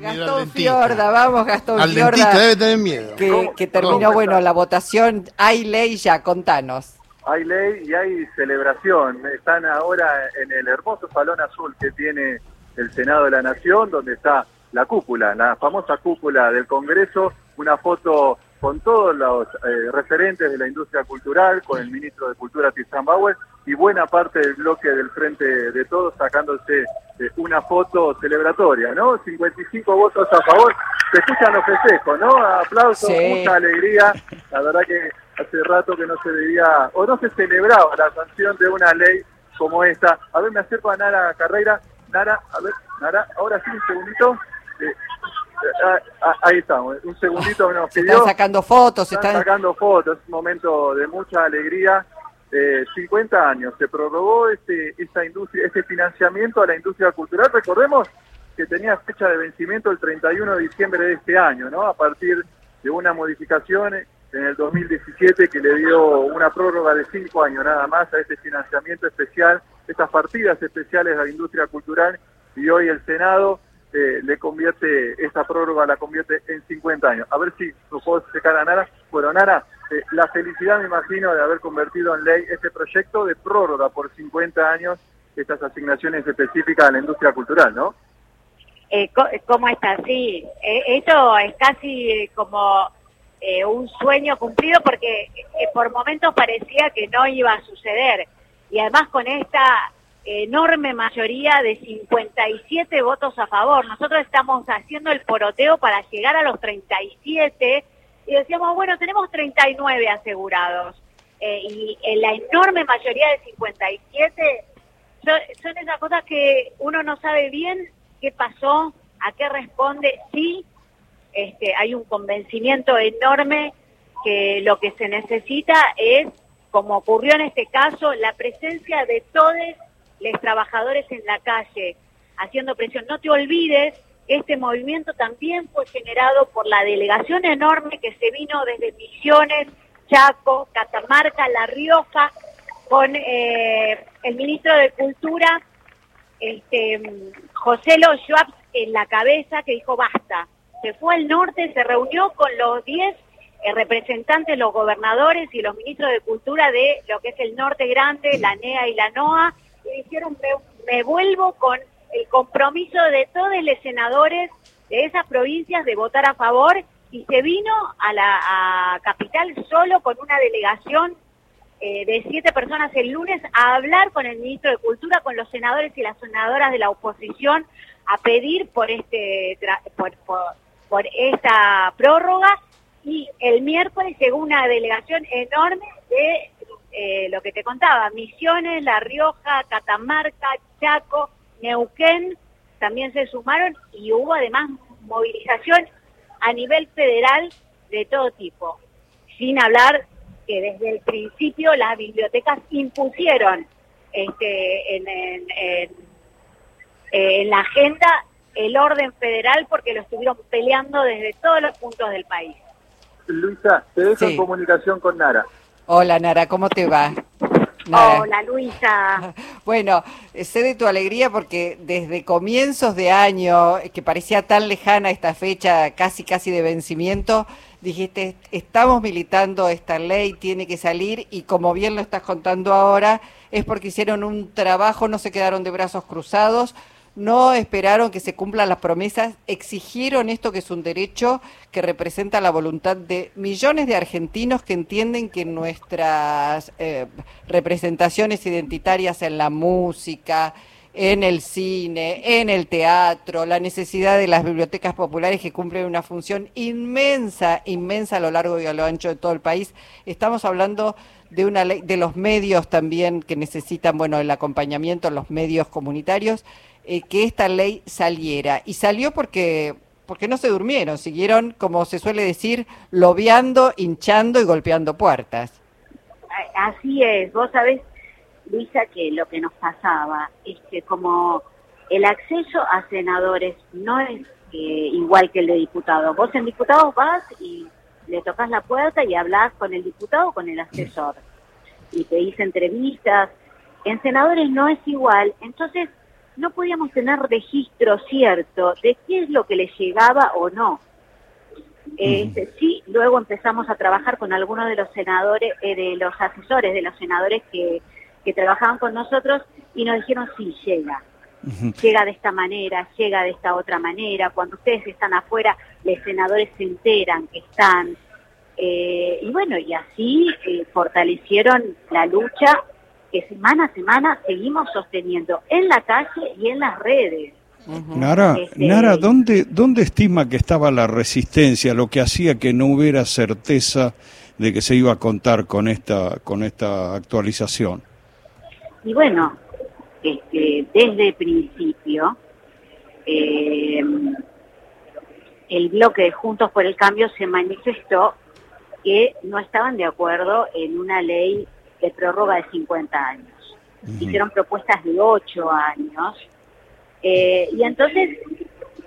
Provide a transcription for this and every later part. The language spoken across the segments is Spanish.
Gastón Fiorda, vamos Gastón Al Fiorda. dentista debe tener miedo. Que, que terminó, ¿Cómo bueno, la votación. Hay ley ya, contanos. Hay ley y hay celebración. Están ahora en el hermoso salón azul que tiene el Senado de la Nación, donde está la cúpula, la famosa cúpula del Congreso, una foto con todos los eh, referentes de la industria cultural, con el ministro de Cultura, Tizán Bauer, y buena parte del bloque del Frente de Todos sacándose eh, una foto celebratoria, ¿no? 55 votos a favor. Se escuchan los festejos, ¿no? Aplausos, Sí. mucha alegría. La verdad que hace rato que no se veía, o no se celebraba la sanción de una ley como esta. A ver, me acerco a Nara Carreira. Nara, a ver, Nara, ahora sí, un segundito. Eh, eh, ah, ah, ahí estamos, un segundito nos Se pidió. están sacando fotos, se Están están... sacando fotos, es un momento de mucha alegría. Eh, 50 años, se prorrogó este, esta industria, este financiamiento a la industria cultural. Recordemos que tenía fecha de vencimiento el 31 de diciembre de este año, ¿no? A partir de una modificación en el 2017 que le dio una prórroga de cinco años nada más a este financiamiento especial, estas partidas especiales a la industria cultural y hoy el Senado eh, le convierte, esta prórroga la convierte en 50 años. A ver si lo puedo secar a Nara. Bueno, Nara, la felicidad me imagino de haber convertido en ley este proyecto de prórroga por 50 años estas asignaciones específicas a la industria cultural, ¿no? Eh, co- ¿Cómo está? Sí, eh, esto es casi eh, como eh, un sueño cumplido porque eh, por momentos parecía que no iba a suceder. Y además con esta enorme mayoría de 57 votos a favor, nosotros estamos haciendo el poroteo para llegar a los 37 y decíamos, bueno, tenemos 39 asegurados. Eh, y en la enorme mayoría de 57 son, son esas cosas que uno no sabe bien qué pasó, a qué responde. Sí, este, hay un convencimiento enorme que lo que se necesita es, como ocurrió en este caso, la presencia de todos los trabajadores en la calle, haciendo presión. No te olvides este movimiento también fue generado por la delegación enorme que se vino desde Misiones, Chaco, Catamarca, La Rioja, con eh, el ministro de Cultura, este, José Lo Schwab en la cabeza, que dijo basta. Se fue al norte, se reunió con los 10 eh, representantes, los gobernadores y los ministros de Cultura de lo que es el norte grande, la NEA y la NOA, y dijeron, me vuelvo con el compromiso de todos los senadores de esas provincias de votar a favor, y se vino a la a Capital solo con una delegación eh, de siete personas el lunes a hablar con el ministro de Cultura, con los senadores y las senadoras de la oposición, a pedir por este por, por, por esta prórroga. Y el miércoles llegó una delegación enorme de eh, lo que te contaba, Misiones, La Rioja, Catamarca, Chaco, Neuquén, también se sumaron y hubo además movilización a nivel federal de todo tipo, sin hablar que desde el principio las bibliotecas impusieron este, en, en- en- en la agenda el orden federal porque lo estuvieron peleando desde todos los puntos del país. Luisa, te dejo Sí. en comunicación con Nara. Hola Nara, ¿cómo te va? Hola Luisa. Bueno, sé de tu alegría porque desde comienzos de año, que parecía tan lejana esta fecha, casi casi de vencimiento, dijiste, estamos militando esta ley, tiene que salir y como bien lo estás contando ahora, es porque hicieron un trabajo, no se quedaron de brazos cruzados, no esperaron que se cumplan las promesas, exigieron esto que es un derecho que representa la voluntad de millones de argentinos que entienden que nuestras eh, representaciones identitarias en la música, en el cine, en el teatro, la necesidad de las bibliotecas populares que cumplen una función inmensa, inmensa a lo largo y a lo ancho de todo el país. Estamos hablando de una ley, de los medios también que necesitan, bueno, el acompañamiento, los medios comunitarios, eh, que esta ley saliera. Y salió porque, porque no se durmieron, siguieron, como se suele decir, lobeando, hinchando y golpeando puertas. Así es, vos sabés, Luisa, que lo que nos pasaba es que como el acceso a senadores no es eh, igual que el de diputados. Vos en diputados vas y le tocas la puerta y hablas con el diputado o con el asesor. Y te dice entrevistas. En senadores no es igual. Entonces, no podíamos tener registro cierto de qué es lo que les llegaba o no. Este, sí, luego empezamos a trabajar con algunos de los senadores, eh, de los asesores de los senadores que, que trabajaban con nosotros y nos dijeron sí, llega. Llega de esta manera, llega de esta otra manera. Cuando ustedes están afuera, los senadores se enteran que están. Eh, y bueno, y así eh, fortalecieron la lucha que semana a semana seguimos sosteniendo en la calle y en las redes. Nara, este, Nara ¿dónde, ¿dónde estima que estaba la resistencia, lo que hacía que no hubiera certeza de que se iba a contar con esta, con esta actualización? Y bueno, este, desde el principio, eh, el bloque de Juntos por el Cambio se manifestó que no estaban de acuerdo en una ley de prórroga de 50 años. Hicieron propuestas de 8 años. Eh, y entonces,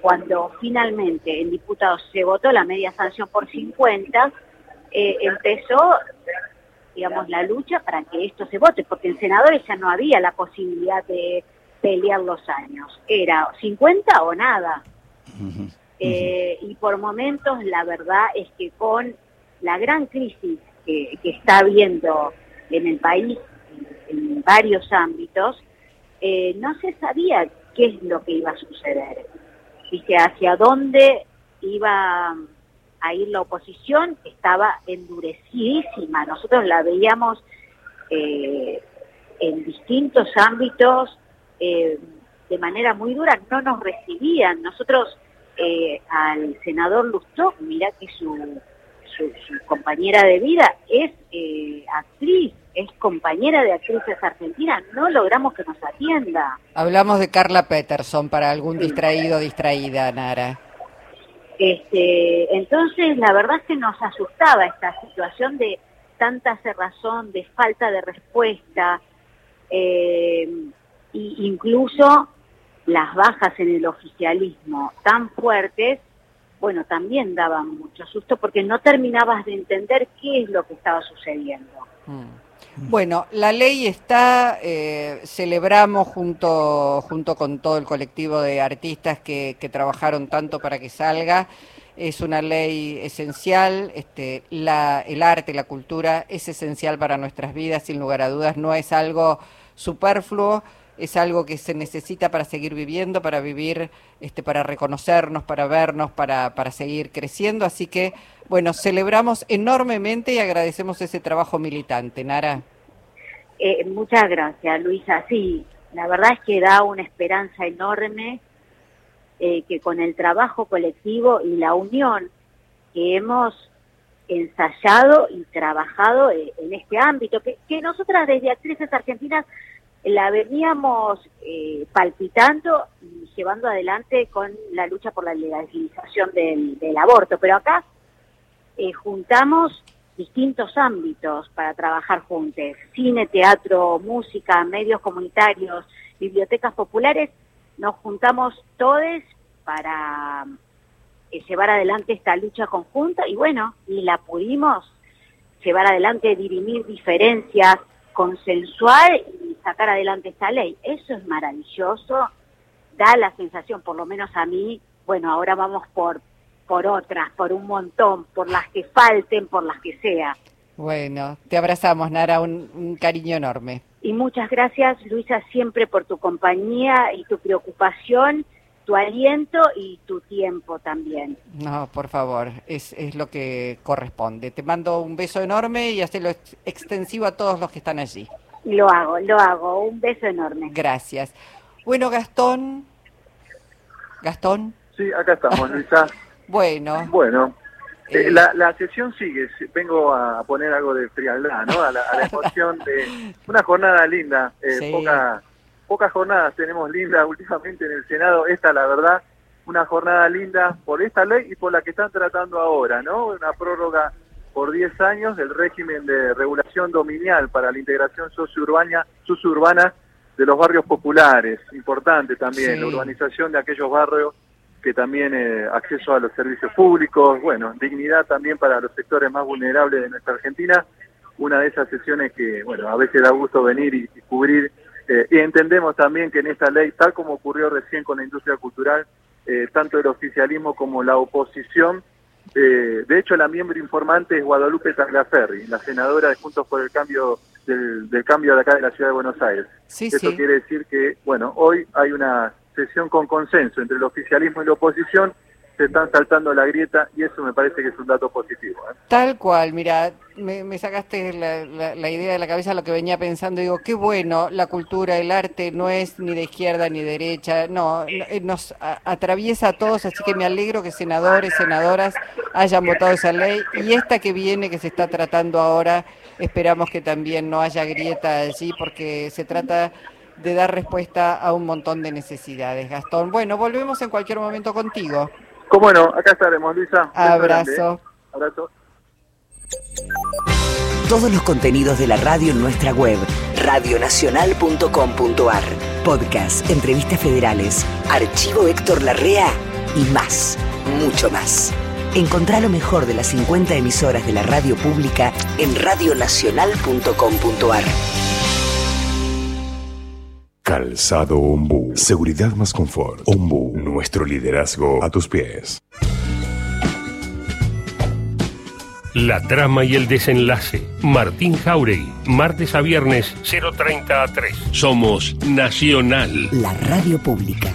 cuando finalmente en diputados se votó la media sanción por 50, eh, empezó digamos, la lucha para que esto se vote, porque en senadores ya no había la posibilidad de pelear los años. Era 50 o nada. Eh, y por momentos la verdad es que con la gran crisis que, está habiendo en el país en, varios ámbitos, eh, no se sabía qué es lo que iba a suceder. Dice, hacia dónde iba a ir la oposición estaba endurecidísima. Nosotros la veíamos eh, en distintos ámbitos eh, de manera muy dura, no nos recibían. Nosotros al senador Lustó, mira que su, su, compañera de vida es actriz, es compañera de actrices argentinas, no logramos que nos atienda. Hablamos de Carla Peterson para algún distraído distraída, Nara. Este, entonces, la verdad es que nos asustaba esta situación de tanta cerrazón, de falta de respuesta, eh, e incluso las bajas en el oficialismo tan fuertes, bueno, también daban mucho susto porque no terminabas de entender qué es lo que estaba sucediendo. Mm. Bueno, la ley está, eh, celebramos junto, junto con todo el colectivo de artistas que, trabajaron tanto para que salga. Es una ley esencial, este, la, el arte, la cultura es esencial para nuestras vidas, sin lugar a dudas, no es algo superfluo, es algo que se necesita para seguir viviendo, para vivir, este, para reconocernos, para vernos, para, para seguir creciendo. Así que, bueno, celebramos enormemente y agradecemos ese trabajo militante. Nara. Eh, muchas gracias, Luisa. Sí, la verdad es que da una esperanza enorme eh, que con el trabajo colectivo y la unión que hemos ensayado y trabajado eh, en este ámbito, que, que nosotras desde Actrices Argentinas la veníamos eh, palpitando y llevando adelante con la lucha por la legalización del, aborto. Pero acá eh, juntamos distintos ámbitos para trabajar juntos. Cine, teatro, música, medios comunitarios, bibliotecas populares. Nos juntamos todos para eh, llevar adelante esta lucha conjunta y bueno, y la pudimos llevar adelante, dirimir diferencias, consensuar sacar adelante esta ley. Eso es maravilloso, da la sensación, por lo menos a mí, bueno, ahora vamos por, por otras, por un montón, por las que falten, por las que sea. Bueno, te abrazamos, Nara, un, un cariño enorme. Y muchas gracias, Luisa, siempre por tu compañía y tu preocupación tu aliento y tu tiempo también. No, por favor, es, es lo que corresponde. Te mando un beso enorme y hazlo extensivo a todos los que están allí. Lo hago, lo hago. Un beso enorme. Gracias. Bueno, Gastón. Gastón. Sí, acá estamos, Luisa. bueno. Bueno. Eh, eh, la, la, sesión sigue, vengo a poner algo de frialdad, ¿no? A la, emoción de una jornada linda, eh, poca, pocas jornadas tenemos lindas últimamente en el Senado, esta la verdad, una jornada linda por esta ley y por la que están tratando ahora, ¿no? Una prórroga por 10 años del régimen de regulación dominial para la integración sociourbana, suburbana de los barrios populares, importante también, la urbanización de aquellos barrios que también eh, acceso a los servicios públicos, bueno, dignidad también para los sectores más vulnerables de nuestra Argentina, una de esas sesiones que, bueno, a veces da gusto venir y cubrir Eh, y entendemos también que en esta ley, tal como ocurrió recién con la industria cultural, eh, tanto el oficialismo como la oposición, eh, de hecho la miembro informante es Guadalupe Tagliaferri, la senadora de Juntos por el Cambio del, cambio de acá de la Ciudad de Buenos Aires. Eso quiere decir que, bueno, hoy hay una sesión con consenso entre el oficialismo y la oposición se están saltando la grieta y eso me parece que es un dato positivo. ¿eh? Tal cual, mira, me, sacaste la, idea de la cabeza lo que venía pensando, digo, qué bueno, la cultura, el arte no es ni de izquierda ni derecha, no, eh, nos atraviesa a todos, así que me alegro que senadores, senadoras hayan votado esa ley y esta que viene, que se está tratando ahora, esperamos que también no haya grieta allí porque se trata de dar respuesta a un montón de necesidades. Gastón, bueno, volvemos en cualquier momento contigo. ¿Cómo no? Acá estaremos, Luisa. Abrazo. Abrazo. Todos los contenidos de la radio en nuestra web, radionacional.com.ar. Podcast, entrevistas federales, archivo Héctor Larrea y más, mucho más. Encontrá lo mejor de las 50 emisoras de la radio pública en radionacional.com.ar. Calzado Ombu. Seguridad más confort. Ombu. Nuestro liderazgo a tus pies. La trama y el desenlace. Martín Jauregui. Martes a viernes 0.30 a 3. Somos Nacional. La radio pública.